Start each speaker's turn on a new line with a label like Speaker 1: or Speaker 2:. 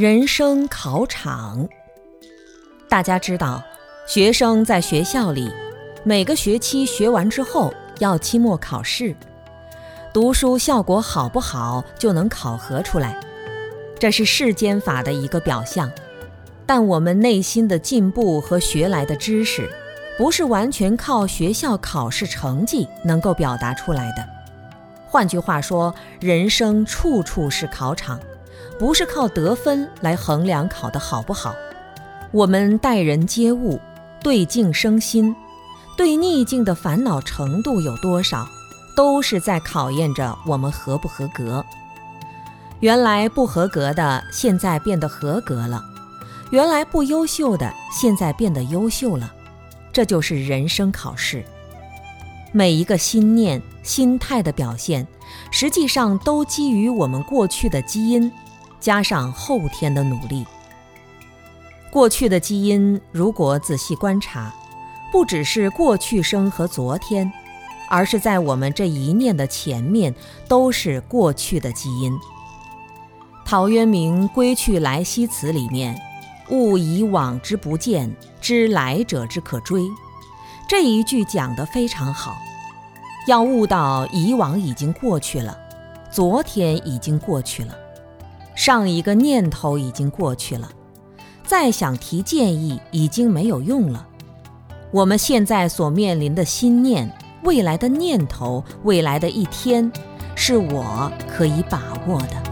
Speaker 1: 人生考场，大家知道，学生在学校里每个学期学完之后要期末考试，读书效果好不好就能考核出来，这是世间法的一个表象。但我们内心的进步和学来的知识，不是完全靠学校考试成绩能够表达出来的。换句话说，人生处处是考场。不是靠得分来衡量考得好不好，我们待人接物、对境生心、对逆境的烦恼程度有多少，都是在考验着我们合不合格。原来不合格的，现在变得合格了；原来不优秀的，现在变得优秀了。这就是人生考试。每一个心念、心态的表现，实际上都基于我们过去的基因。加上后天的努力，过去的基因如果仔细观察，不只是过去生和昨天，而是在我们这一念的前面都是过去的基因。陶渊明《归去来兮辞》里面“悟以往之不谏，知来者之可追”这一句讲得非常好，要悟到以往已经过去了，昨天已经过去了。上一个念头已经过去了，再想提建议已经没有用了。我们现在所面临的心念、未来的念头、未来的一天，是我可以把握的。